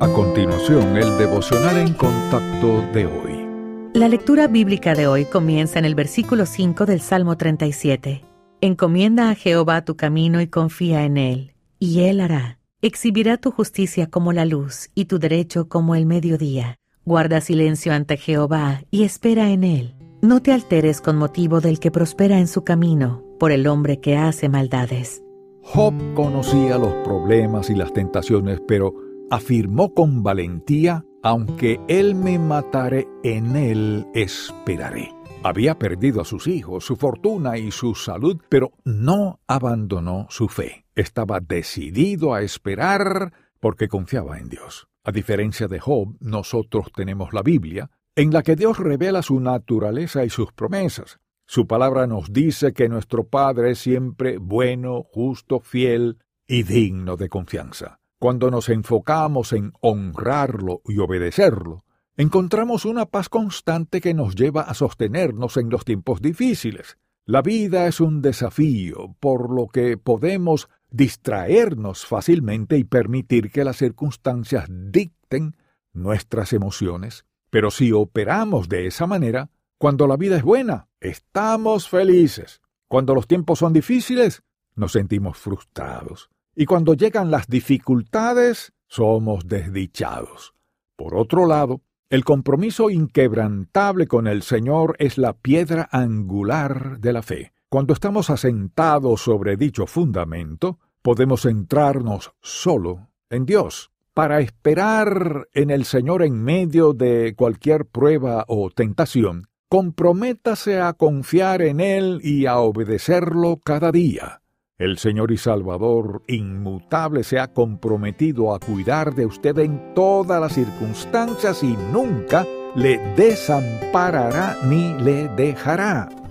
A continuación, el devocional en contacto de hoy. La lectura bíblica de hoy comienza en el versículo 5 del Salmo 37. Encomienda a Jehová tu camino y confía en él, y él hará. Exhibirá tu justicia como la luz y tu derecho como el mediodía. Guarda silencio ante Jehová y espera en él. No te alteres con motivo del que prospera en su camino, por el hombre que hace maldades. Job conocía los problemas y las tentaciones, pero afirmó con valentía, aunque él me matare, en él esperaré. Había perdido a sus hijos, su fortuna y su salud, pero no abandonó su fe. Estaba decidido a esperar porque confiaba en Dios. A diferencia de Job, nosotros tenemos la Biblia, en la que Dios revela su naturaleza y sus promesas. Su palabra nos dice que nuestro Padre es siempre bueno, justo, fiel y digno de confianza. Cuando nos enfocamos en honrarlo y obedecerlo, encontramos una paz constante que nos lleva a sostenernos en los tiempos difíciles. La vida es un desafío, por lo que podemos distraernos fácilmente y permitir que las circunstancias dicten nuestras emociones. Pero si operamos de esa manera, cuando la vida es buena, estamos felices. Cuando los tiempos son difíciles, nos sentimos frustrados. Y cuando llegan las dificultades, somos desdichados. Por otro lado, el compromiso inquebrantable con el Señor es la piedra angular de la fe. Cuando estamos asentados sobre dicho fundamento, podemos centrarnos solo en Dios. Para esperar en el Señor en medio de cualquier prueba o tentación, comprométase a confiar en Él y a obedecerlo cada día. El Señor y Salvador inmutable se ha comprometido a cuidar de usted en todas las circunstancias y nunca le desamparará ni le dejará.